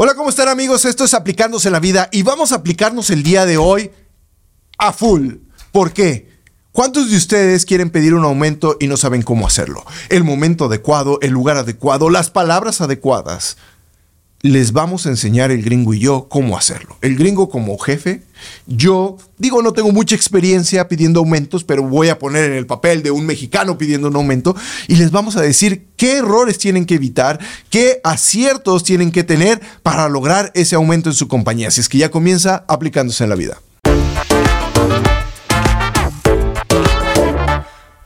Hola, ¿cómo están amigos? Esto es Aplicándose la Vida y vamos a aplicarnos el día de hoy a full. ¿Por qué? ¿Cuántos de ustedes quieren pedir un aumento y no saben cómo hacerlo? El momento adecuado, el lugar adecuado, las palabras adecuadas les vamos a enseñar el gringo y yo cómo hacerlo. El gringo como jefe, yo digo no tengo mucha experiencia pidiendo aumentos, pero voy a poner en el papel de un mexicano pidiendo un aumento y les vamos a decir qué errores tienen que evitar, qué aciertos tienen que tener para lograr ese aumento en su compañía. Si es que ya comienza aplicándose en la vida.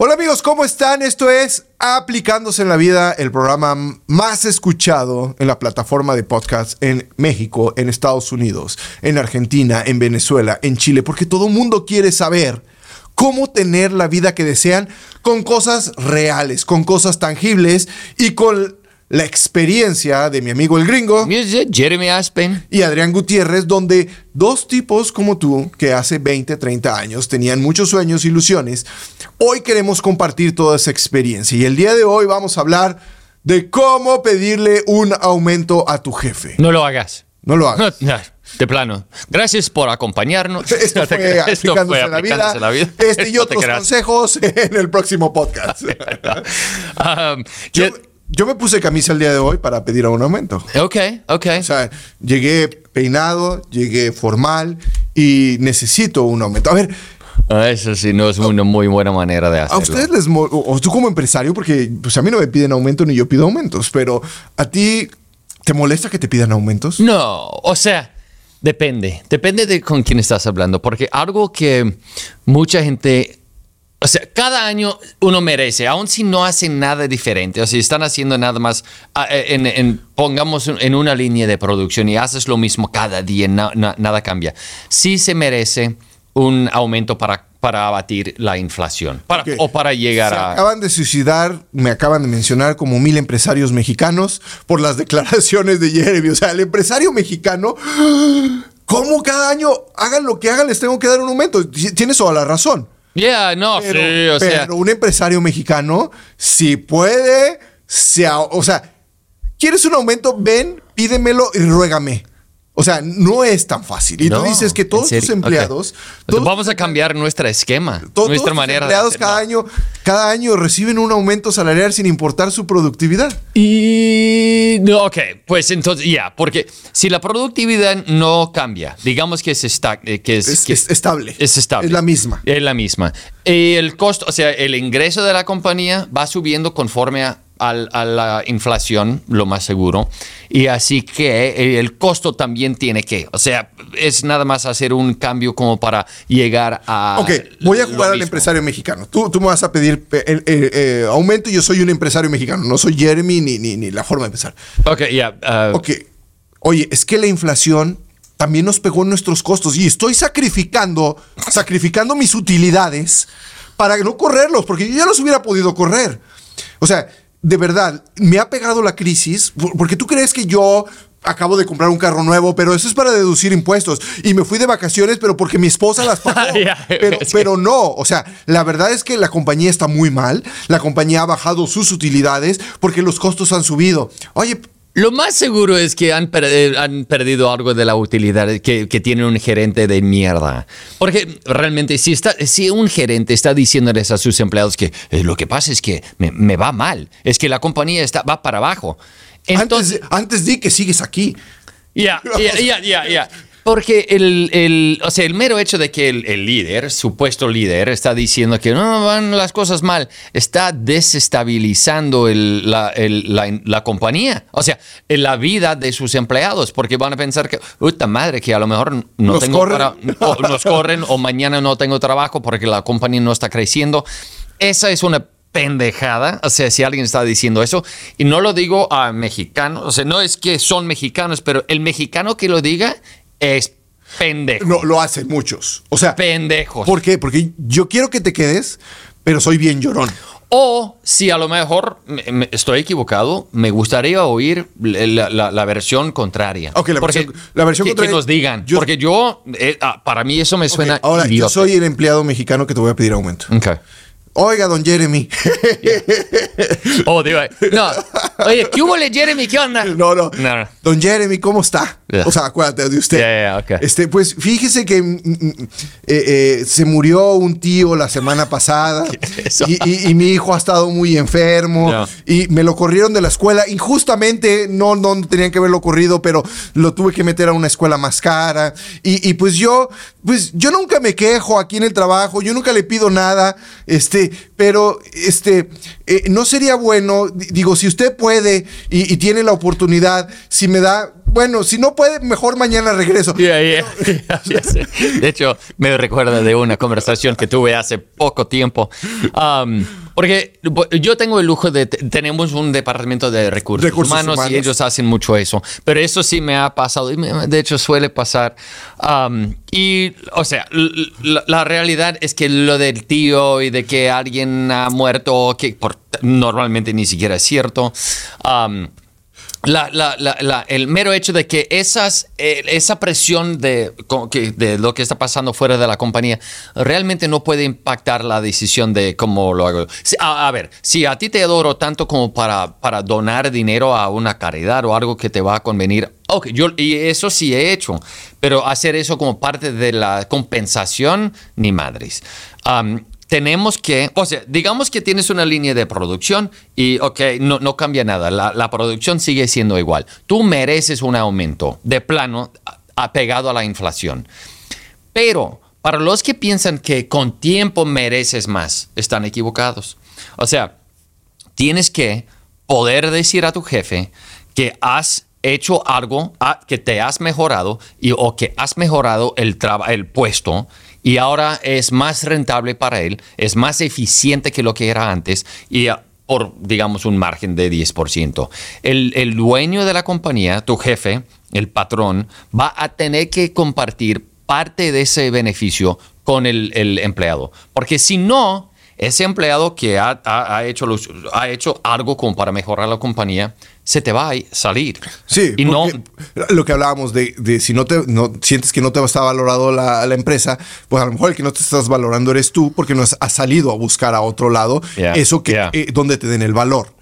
Hola amigos, ¿cómo están? Esto es Aplicándose en la Vida, el programa más escuchado en la plataforma de podcast en México, en Estados Unidos, en Argentina, en Venezuela, en Chile, porque todo el mundo quiere saber cómo tener la vida que desean con cosas reales, con cosas tangibles y con la experiencia de mi amigo el gringo. Jeremy Aspen. Y Adrián Gutiérrez, donde dos tipos como tú, que hace 20, 30 años tenían muchos sueños, ilusiones, hoy queremos compartir toda esa experiencia. Y el día de hoy vamos a hablar de cómo pedirle un aumento a tu jefe. No lo hagas. No lo hagas. de plano. Gracias por acompañarnos. Esto fue, aplicándose, en la vida. Este y otros consejos en el próximo podcast. um, yo me puse camisa el día de hoy para pedir un aumento. Ok, ok. O sea, llegué peinado, llegué formal y necesito un aumento. A ver. Ah, eso sí, no es una muy buena manera de hacerlo. A ustedes les. O tú como empresario, porque pues a mí no me piden aumento ni yo pido aumentos, pero a ti, ¿te molesta que te pidan aumentos? No, o sea. Depende, depende de con quién estás hablando, porque algo que mucha gente o sea, cada año uno merece, aun si no hacen nada diferente, o si están haciendo nada más, ah, eh, en, pongamos en una línea de producción y haces lo mismo cada día, nada cambia. Sí se merece un aumento para, para abatir la inflación o para llegar a... Acaban de suicidar, me acaban de mencionar como mil empresarios mexicanos por las declaraciones de Jeremy. O sea, el empresario mexicano... ¿Cómo cada año hagan lo que hagan les tengo que dar un aumento? Tienes toda la razón. Yeah, no, pero, o sea. Pero un empresario mexicano, si puede, o sea, ¿quieres un aumento? Ven, pídemelo y ruégame. O sea, no es tan fácil. Y tú dices que todos tus empleados. Vamos a cambiar nuestro esquema, nuestra manera. Tus empleados cada año, cada año reciben un aumento salarial sin importar su productividad. Y no, ok, pues entonces ya, porque si la productividad no cambia, digamos que es, eh, que es, estable. Es estable. Es la misma. Es la misma. El costo, o sea, el ingreso de la compañía va subiendo conforme a a la inflación, lo más seguro. Y así que eh, el costo también tiene que, o sea, es nada más hacer un cambio como para llegar a... Ok, voy a jugar al empresario mexicano. Tú, tú me vas a pedir eh, eh, aumento y yo soy un empresario mexicano, no soy Jeremy ni, ni, la forma de empezar. Ok, ya. Uh, ok, oye, es que la inflación también nos pegó en nuestros costos y estoy sacrificando, sacrificando mis utilidades para no correrlos, porque yo ya los hubiera podido correr. O sea, de verdad, me ha pegado la crisis, porque tú crees que yo acabo de comprar un carro nuevo, pero eso es para deducir impuestos. Y me fui de vacaciones, pero porque mi esposa las pagó. pero, pero, no, o sea, la verdad es que la compañía está muy mal, la compañía ha bajado sus utilidades porque los costos han subido. Oye, lo más seguro es que han, han perdido algo de la utilidad que, que, tiene un gerente de mierda. Porque realmente si, está, si un gerente está diciéndoles a sus empleados que eh, lo que pasa es que me, me, va mal, es que la compañía está, va para abajo. Entonces, antes, antes di que sigues aquí. Ya, ya, ya, ya. Porque el, el, o sea, el mero hecho de que el, líder, supuesto líder, está diciendo que no van las cosas mal, está desestabilizando la, la, compañía. O sea, en la vida de sus empleados, porque van a pensar que, puta madre, que a lo mejor no nos tengo corren. Para, o nos corren o mañana no tengo trabajo porque la compañía no está creciendo. Esa es una pendejada, o sea, si alguien está diciendo eso, y no lo digo a mexicanos, o sea, no es que son mexicanos, pero el mexicano que lo diga es pendejo. No, lo hacen muchos. O sea, pendejos. ¿Por qué? Porque yo quiero que te quedes, pero soy bien llorón. O si a lo mejor estoy equivocado, me gustaría oír la, versión contraria. Ok, la, versión, la versión que, contraria. Que nos digan. porque yo, eh, ah, para mí eso me suena. ahora, yo soy el empleado mexicano que te voy a pedir aumento. Okay. Oiga, don Jeremy. Oh, digo, no. Oye, ¿qué hubo, Jeremy? ¿Qué onda? No, no. No, no. Don Jeremy, ¿cómo está? O sea, acuérdate de usted. Ya, ya, ok. Este, pues fíjese que mm, mm, eh, eh, se murió un tío la semana pasada eso? y, y- y mi hijo ha estado muy enfermo y me lo corrieron de la escuela. Injustamente, no, no tenían que haberlo corrido, pero lo tuve que meter a una escuela más cara. Y, y, pues yo, pues yo nunca me quejo aquí en el trabajo, yo nunca le pido nada, este, pero este, eh, no sería bueno, di- digo, si usted puede y, tiene la oportunidad, si me da, bueno, si no puede, mejor mañana regreso. De hecho, me recuerda de una conversación que tuve hace poco tiempo. Um, porque yo tengo el lujo de, tenemos un departamento de recursos, Recursos humanos, humanos. y ellos hacen mucho eso. Pero eso sí me ha pasado, de hecho suele pasar. Um, y, o sea, la, la realidad es que lo del tío y de que alguien ha muerto, que por- normalmente ni siquiera es cierto. um, la- la- el mero hecho de que esas, eh, esa presión de, de lo que está pasando fuera de la compañía realmente no puede impactar la decisión de cómo lo hago. A, a ver, si a ti te adoro tanto como para, para donar dinero a una caridad o algo que te va a convenir, ok, yo, y eso sí he hecho, pero hacer eso como parte de la compensación, ni madres. Tenemos que, o sea, digamos que tienes una línea de producción y, ok, no, no cambia nada, la, la producción sigue siendo igual. Tú mereces un aumento de plano apegado a la inflación. Pero para los que piensan que con tiempo mereces más, están equivocados. O sea, tienes que poder decir a tu jefe que has hecho algo, que te has mejorado y, o que has mejorado el, el puesto y ahora es más rentable para él, es más eficiente que lo que era antes y ah, por, digamos, un margen de 10%. El, el dueño de la compañía, tu jefe, el patrón, va a tener que compartir parte de ese beneficio con el, el empleado. Porque si no, ese empleado que ha, ha- ha hecho los- ha hecho algo como para mejorar la compañía, se te va a salir. Sí, y no, lo que hablábamos de, de si no te no, sientes que no te está valorado la, la empresa, pues a lo mejor el que no te estás valorando eres tú porque no has, has salido a buscar a otro lado Yeah, eso que yeah. eh, donde te den el valor.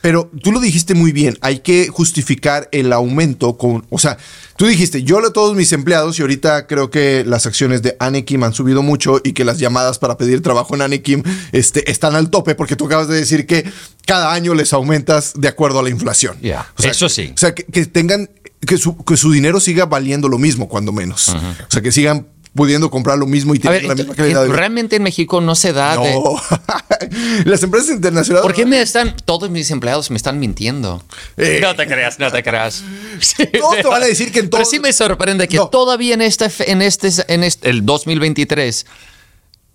Pero tú lo dijiste muy bien, hay que justificar el aumento con, o sea, tú dijiste, yo a todos mis empleados y ahorita creo que las acciones de Anekim han subido mucho y que las llamadas para pedir trabajo en Anekim este, están al tope porque tú acabas de decir que cada año les aumentas de acuerdo a la inflación. O sea, eso sí. O sea, que, que tengan, que su, que su dinero siga valiendo lo mismo, cuando menos. O sea, que sigan pudiendo comprar lo mismo y tener ver, la misma calidad de realmente en México no se da de... No. Las empresas internacionales. ¿Por qué me están, todos mis empleados me están mintiendo? Eh. no te creas, no te creas. Todos te van a decir que en Pero todo- sí me sorprende que No. todavía en este, en este, en este, el 2023,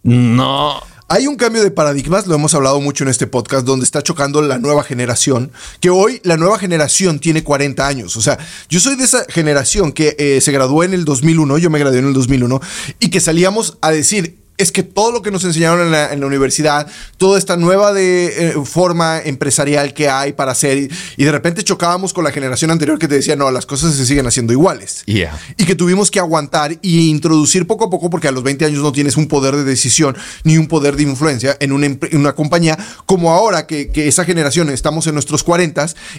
no. Hay un cambio de paradigmas, lo hemos hablado mucho en este podcast, donde está chocando la nueva generación, que hoy la nueva generación tiene 40 años. O sea, yo soy de esa generación que eh, se graduó en el 2001, yo me gradué en el 2001, y que salíamos a decir, es que todo lo que nos enseñaron en la, en la universidad, toda esta nueva de, eh, forma empresarial que hay para hacer, y, y de repente chocábamos con la generación anterior que te decía, no, las cosas se siguen haciendo iguales. Yeah. Y que tuvimos que aguantar y introducir poco a poco, porque a los 20 años no tienes un poder de decisión ni un poder de influencia en una, en una compañía, como ahora que, que esa generación estamos en nuestros 40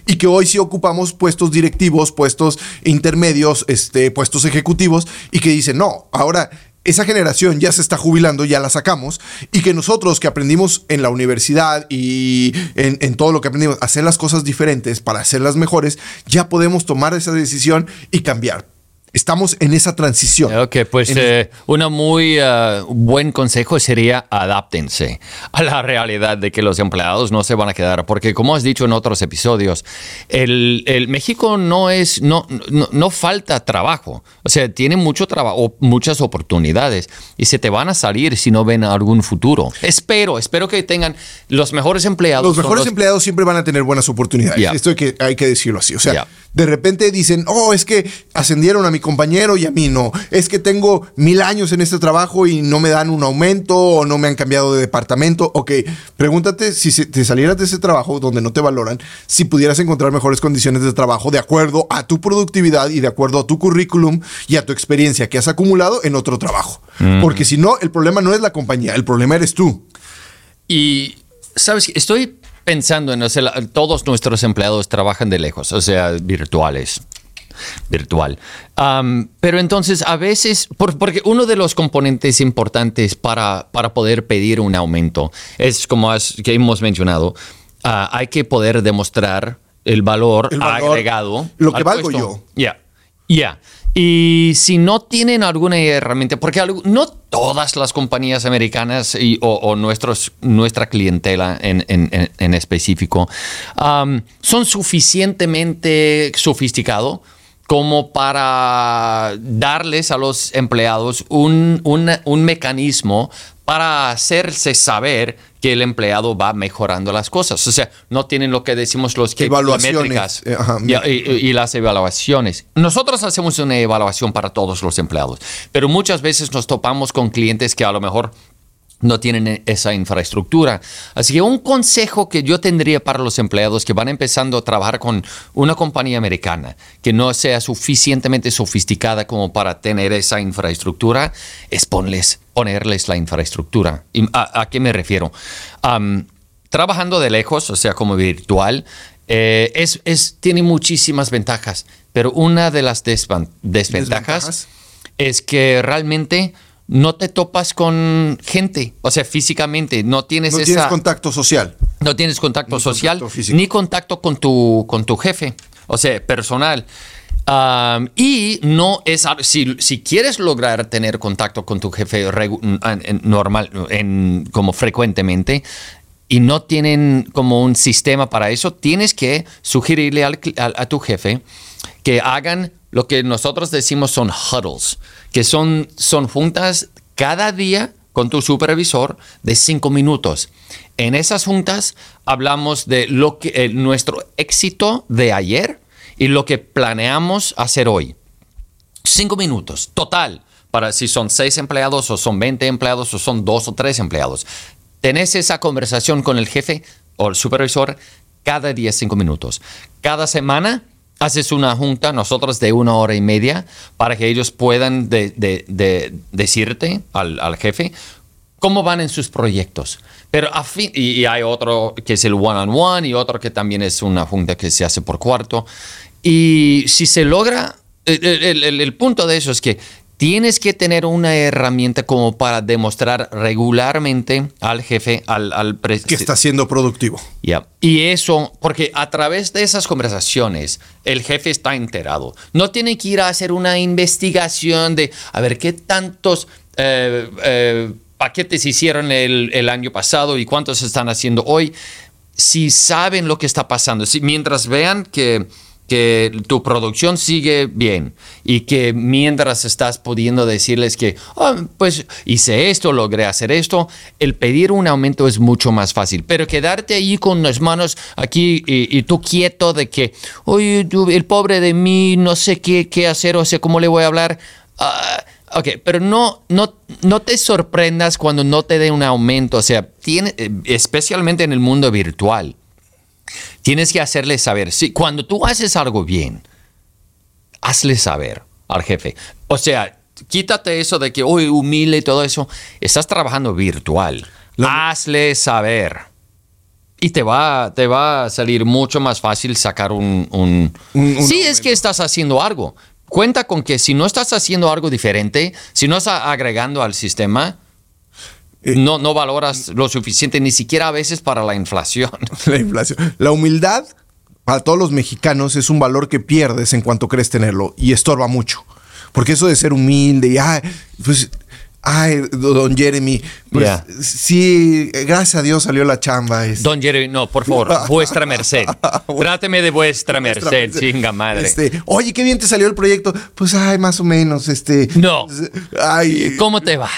y que hoy sí ocupamos puestos directivos, puestos intermedios, este, puestos ejecutivos, y que dicen, no, ahora esa generación ya se está jubilando, ya la sacamos, y que nosotros que aprendimos en la universidad y en, todo lo que aprendimos, hacer las cosas diferentes para hacerlas mejores, ya podemos tomar esa decisión y cambiar. Estamos en esa transición. Ok, pues eh, un muy eh, buen consejo sería adáptense a la realidad de que los empleados no se van a quedar, porque como has dicho en otros episodios, el, el México no es, no, no, no falta trabajo, o sea, tiene mucho trabajo, muchas oportunidades y se te van a salir si no ven algún futuro. Espero, espero que tengan los mejores empleados. los mejores empleados siempre van a tener buenas oportunidades. Ya. Esto hay que, hay que decirlo así. O sea, Ya. de repente dicen, oh, es que ascendieron a mi compañero y a mí no. Es que tengo mil años en este trabajo y no me dan un aumento o no me han cambiado de departamento. Ok, pregúntate si te salieras de ese trabajo donde no te valoran, si pudieras encontrar mejores condiciones de trabajo de acuerdo a tu productividad y de acuerdo a tu currículum y a tu experiencia que has acumulado en otro trabajo. Porque si no, el problema no es la compañía, el problema eres tú. Y, ¿sabes? Estoy pensando en, o sea, todos nuestros empleados trabajan de lejos, o sea, virtuales. Virtual. Pero entonces, a veces, por- porque uno de los componentes importantes para, para poder pedir un aumento es, como has- que hemos mencionado, ah, hay que poder demostrar el valor, El valor, agregado. lo que al valgo puesto. yo. Ya, ya. Y si no tienen alguna herramienta, porque no todas las compañías americanas y- o, o nuestros, nuestra clientela en, en- específico son suficientemente sofisticado como para darles a los empleados un, una- un mecanismo para hacerse saber que el empleado va mejorando las cosas. O sea, no tienen lo que decimos los que métricas. Eh, Ya, y, y las evaluaciones. Nosotros hacemos una evaluación para todos los empleados, pero muchas veces nos topamos con clientes que a lo mejor no tienen esa infraestructura. Así que un consejo que yo tendría para los empleados que van empezando a trabajar con una compañía americana que no sea suficientemente sofisticada como para tener esa infraestructura es ponles, ponerles la infraestructura. ¿Y ¿A, a qué me refiero? Trabajando de lejos, o sea, como virtual, eh, es, es- tiene muchísimas ventajas, pero una de las ¿Desventajas? es que realmente no te topas con gente, o sea, físicamente, no tienes No esa, tienes contacto social. no tienes contacto Ni social contacto ni contacto con tu, con tu jefe, o sea, personal. Y no es si, si quieres lograr tener contacto con tu jefe en- normal, en, como frecuentemente, y no tienen como un sistema para eso, tienes que sugerirle al a tu jefe que hagan lo que nosotros decimos son huddles, que son, son juntas cada día con tu supervisor de cinco minutos. En esas juntas hablamos de lo que eh, nuestro éxito de ayer y lo que planeamos hacer hoy. Cinco minutos, total, para si son seis empleados o son 20 empleados o son dos o tres empleados. Tenés esa conversación con el jefe o el supervisor cada día cinco minutos. Cada semana haces una junta, nosotros de una hora y media, para que ellos puedan de- de- de- decirte al, jefe cómo van en sus proyectos. Pero a fin, y, hay otro que es el one-on-one y otro que también es una junta que se hace por cuarto. Y si se logra, el- el punto de eso es que tienes que tener una herramienta como para demostrar regularmente al jefe, al, al Que está siendo productivo. ya. Y eso, porque a través de esas conversaciones, el jefe está enterado. No tiene que ir a hacer una investigación de a ver qué tantos eh, eh, paquetes hicieron el, el año pasado y cuántos están haciendo hoy. Si saben lo que está pasando, si mientras vean que, que tu producción sigue bien y que mientras estás pudiendo decirles que, "Ah, pues hice esto, logré hacer esto, el pedir un aumento es mucho más fácil. Pero quedarte ahí con las manos aquí y, tú quieto de que, oye, el pobre de mí, no sé qué, qué hacer, o sea, cómo le voy a hablar. Ah, ok, pero no, no, no te sorprendas cuando no te dé un aumento, o sea, tiene, eh, especialmente en el mundo virtual. Tienes que hacerle saber. Si, cuando tú haces algo bien, hazle saber al jefe. O sea, quítate eso de que, uy, humilde y todo eso. Estás trabajando virtual. hazle saber. Y te va, te va a salir mucho más fácil sacar un... un- Un- un sí, es que estás haciendo algo. Cuenta con que si no estás haciendo algo diferente, si no estás agregando al sistema. No, no valoras lo suficiente, ni siquiera a veces para la inflación. La inflación. La humildad para todos los mexicanos es un valor que pierdes en cuanto crees tenerlo y estorba mucho. Porque eso de ser humilde y, ay, pues, ay, don Jeremy, pues Ya. sí, gracias a Dios salió la chamba. es- Don Jeremy, no, por favor, vuestra merced. Tráteme de vuestra merced, chinga madre. Este, Oye, qué bien te salió el proyecto. Pues, ay, más o menos, este. No. Ay, ¿Cómo te va?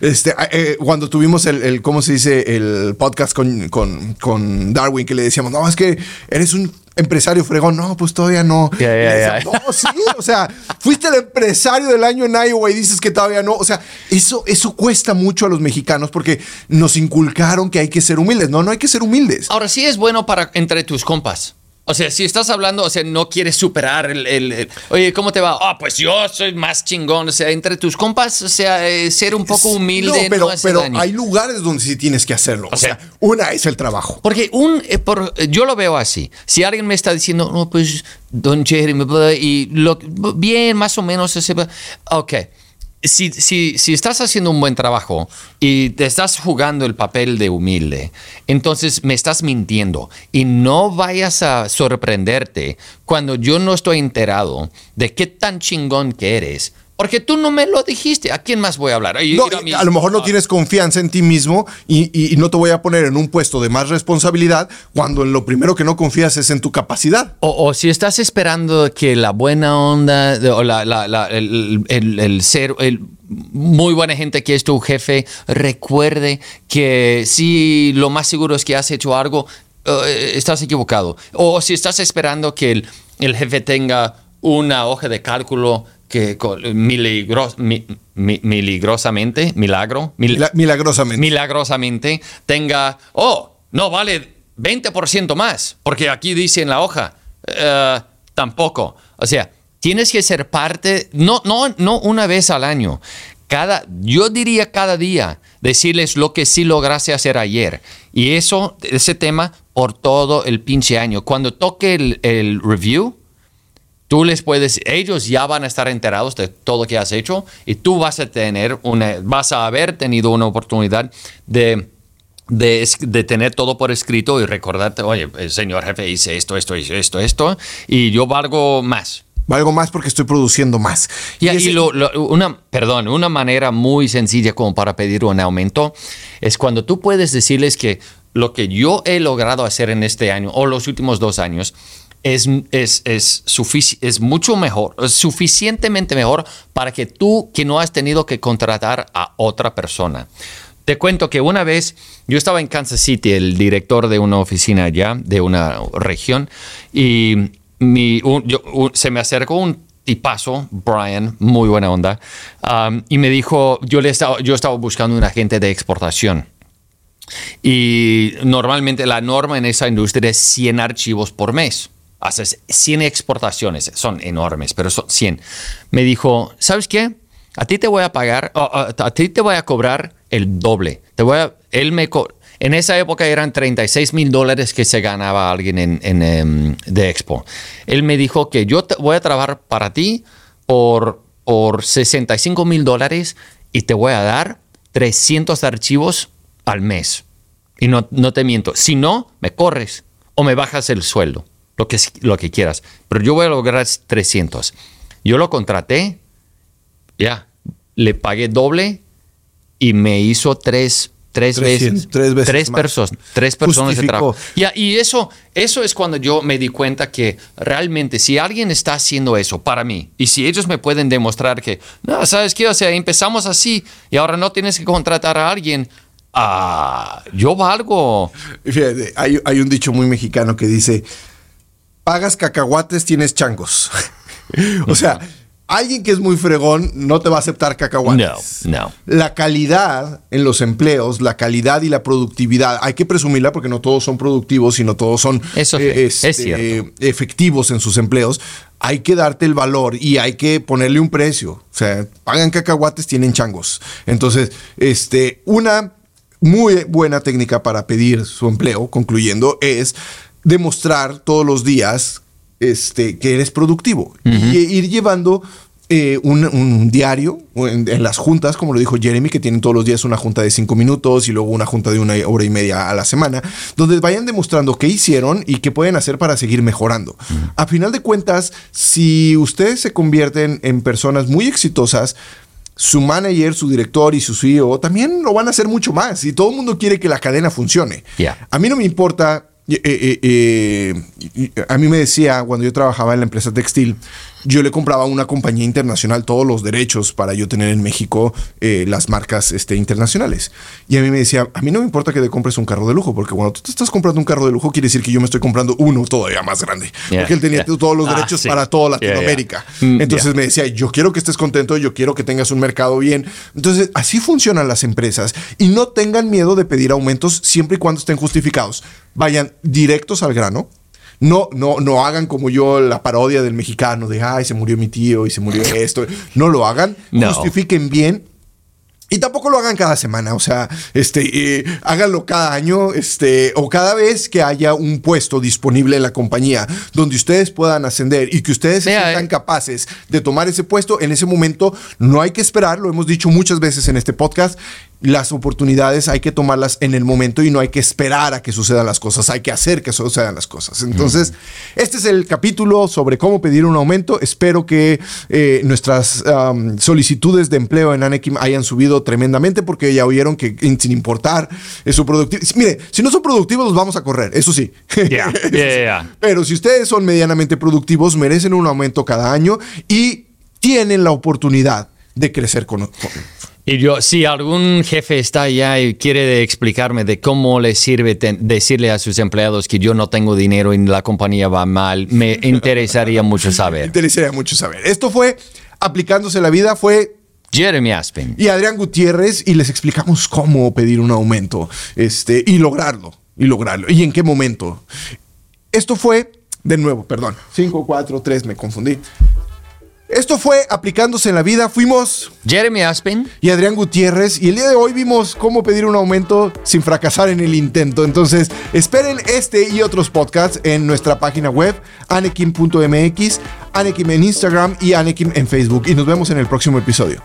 Este, eh, cuando tuvimos el, el, ¿cómo se dice? El podcast con, con, con Darwin, que le decíamos, no, es que eres un empresario fregón. No, pues todavía no. Ya, ya, Y le ya. decíamos, No, sí, o sea, fuiste el empresario del año en Iowa y dices que todavía no. O sea, eso, eso cuesta mucho a los mexicanos porque nos inculcaron que hay que ser humildes. No, no hay que ser humildes. Ahora sí es bueno para entre tus compas. O sea, si estás hablando, o sea, no quieres superar el, oye, ¿cómo te va? Ah, pues yo soy más chingón. O sea, entre tus compas, o sea, eh, ser un poco humilde. No, pero, pero hay lugares donde sí tienes que hacerlo. O, sea, una es el trabajo. Porque un, eh, por, yo lo veo así. Si alguien me está diciendo, no, pues, don Jeremy, y lo, bien, más o menos, ese, ok si, si, si, estás haciendo un buen trabajo y te estás jugando el papel de humilde, entonces me estás mintiendo y no vayas a sorprenderte cuando yo no estoy enterado de qué tan chingón que eres porque tú no me lo dijiste. ¿A quién más voy a hablar? a, lo mejor no tienes confianza en ti mismo y, no te voy a poner en un puesto de más responsabilidad cuando en lo primero que no confías es en tu capacidad. O, si estás esperando que la buena onda o el, ser, el muy buena gente que es tu jefe recuerde que si lo más seguro es que has hecho algo, eh, estás equivocado. O si estás esperando que el, el jefe tenga una hoja de cálculo que miligros, miligrosamente, milagro, milagrosamente. milagrosamente tenga, oh, no vale 20% más, porque aquí dice en la hoja, eh, tampoco. O sea, tienes que ser parte, no, no, no una vez al año, cada, yo diría cada día, decirles lo que sí lograste hacer ayer. Y eso, ese tema, por todo el pinche año. Cuando toque el, el review, Tú les puedes, ellos ya van a estar enterados de todo lo que has hecho y tú vas a tener una, vas a haber tenido una oportunidad de, de, tener todo por escrito y recordarte, oye, el señor jefe hice esto, esto, esto, esto, y yo valgo más. Valgo más porque estoy produciendo más. Y, y una, perdón, una manera muy sencilla como para pedir un aumento es cuando tú puedes decirles que lo que yo he logrado hacer en este año o los últimos dos años es, es, es, es mucho mejor, suficientemente mejor para que tú, que no has tenido que contratar a otra persona. Te cuento que una vez yo estaba en Kansas City, el director de una oficina allá, de una región, y mi, se me acercó un tipazo, Brian, muy buena onda, um, y me dijo, yo, le estaba, yo estaba buscando un agente de exportación. Y normalmente la norma en esa industria es 100 archivos por mes haces 100 exportaciones, son enormes, pero son 100. Me dijo, ¿sabes qué? A ti te voy a pagar, a, ti te voy a cobrar el doble. Te voy a, él me en esa época eran 36 mil dólares que se ganaba alguien en, em, de Expo. Él me dijo que yo te voy a trabajar para ti por, por 65 mil dólares y te voy a dar 300 archivos al mes. Y no, no te miento. Si no, me corres o me bajas el sueldo lo que, lo que quieras. Pero yo voy a lograr 300. Yo lo contraté, ya, le pagué doble y me hizo tres, tres veces. Tres veces. Tres, personas, tres personas de trabajo. Ya, y eso, eso es cuando yo me di cuenta que realmente si alguien está haciendo eso para mí y si ellos me pueden demostrar que, no, ¿sabes qué? O sea, empezamos así y ahora no tienes que contratar a alguien. Ah, yo valgo. Fíjate, hay, hay un dicho muy mexicano que dice, pagas cacahuates, tienes changos. o sea, alguien que es muy fregón no te va a aceptar cacahuates. No, no. La calidad en los empleos, la calidad y la productividad, hay que presumirla porque no todos son productivos, sino todos son eh, este, efectivos en sus empleos. Hay que darte el valor y hay que ponerle un precio. O sea, pagan cacahuates, tienen changos. Entonces, este, una muy buena técnica para pedir su empleo, concluyendo, es demostrar todos los días este, que eres productivo y ir llevando eh, un, diario en, las juntas, como lo dijo Jeremy, que tienen todos los días una junta de cinco minutos y luego una junta de una hora y media a la semana, donde vayan demostrando qué hicieron y qué pueden hacer para seguir mejorando. A final de cuentas, si ustedes se convierten en personas muy exitosas, su manager, su director y su CEO también lo van a hacer mucho más y todo el mundo quiere que la cadena funcione. A mí no me importa eh, eh, eh, a mí me decía, cuando yo trabajaba en la empresa textil, yo le compraba a una compañía internacional todos los derechos para yo tener en México las marcas este, internacionales. Y a mí me decía, a mí no me importa que te compres un carro de lujo, porque cuando tú te estás comprando un carro de lujo, quiere decir que yo me estoy comprando uno todavía más grande. porque él tenía todos los ah, derechos para toda Latinoamérica. Mm, Entonces me decía, yo quiero que estés contento, yo quiero que tengas un mercado bien. Entonces, así funcionan las empresas. Y no tengan miedo de pedir aumentos siempre y cuando estén justificados vayan directos al grano No, no, no hagan como yo la parodia del mexicano de, ay, se murió mi tío y se murió esto. No lo hagan. No. Justifiquen bien y tampoco lo hagan cada semana, o sea, este, eh, háganlo cada año, este, o cada vez que haya un puesto disponible en la compañía donde ustedes puedan ascender y que ustedes sean eh. capaces de tomar ese puesto en ese momento. No hay que esperar, lo hemos dicho muchas veces en este podcast. Las oportunidades hay que tomarlas en el momento y no hay que esperar a que sucedan las cosas, hay que hacer que sucedan las cosas. Entonces, este es el capítulo sobre cómo pedir un aumento. Espero que eh, nuestras solicitudes de empleo en Anekim hayan subido tremendamente porque ya oyeron que in- sin importar su productividad. Mire, si no son productivos, los vamos a correr, eso sí. Ya. Pero si ustedes son medianamente productivos, merecen un aumento cada año y tienen la oportunidad de crecer con... con- Y yo, si algún jefe está allá y quiere explicarme de cómo le sirve decirle a sus empleados que yo no tengo dinero y la compañía va mal, me interesaría mucho Me saber. interesaría mucho saber. Esto fue aplicándose la vida, fue Jeremy Aspen. y Adrián Gutiérrez y les explicamos cómo pedir un aumento este, y lograrlo. Y lograrlo. ¿Y en qué momento? Esto fue, de nuevo, perdón, 5, 4, 3, me confundí. Esto fue aplicándose en la vida. Fuimos Jeremy Aspen. y Adrián Gutiérrez y el día de hoy vimos cómo pedir un aumento sin fracasar en el intento. Entonces, esperen este y otros podcasts en nuestra página web anekim.mx, Anekim en Instagram y Anekim en Facebook. Y nos vemos en el próximo episodio.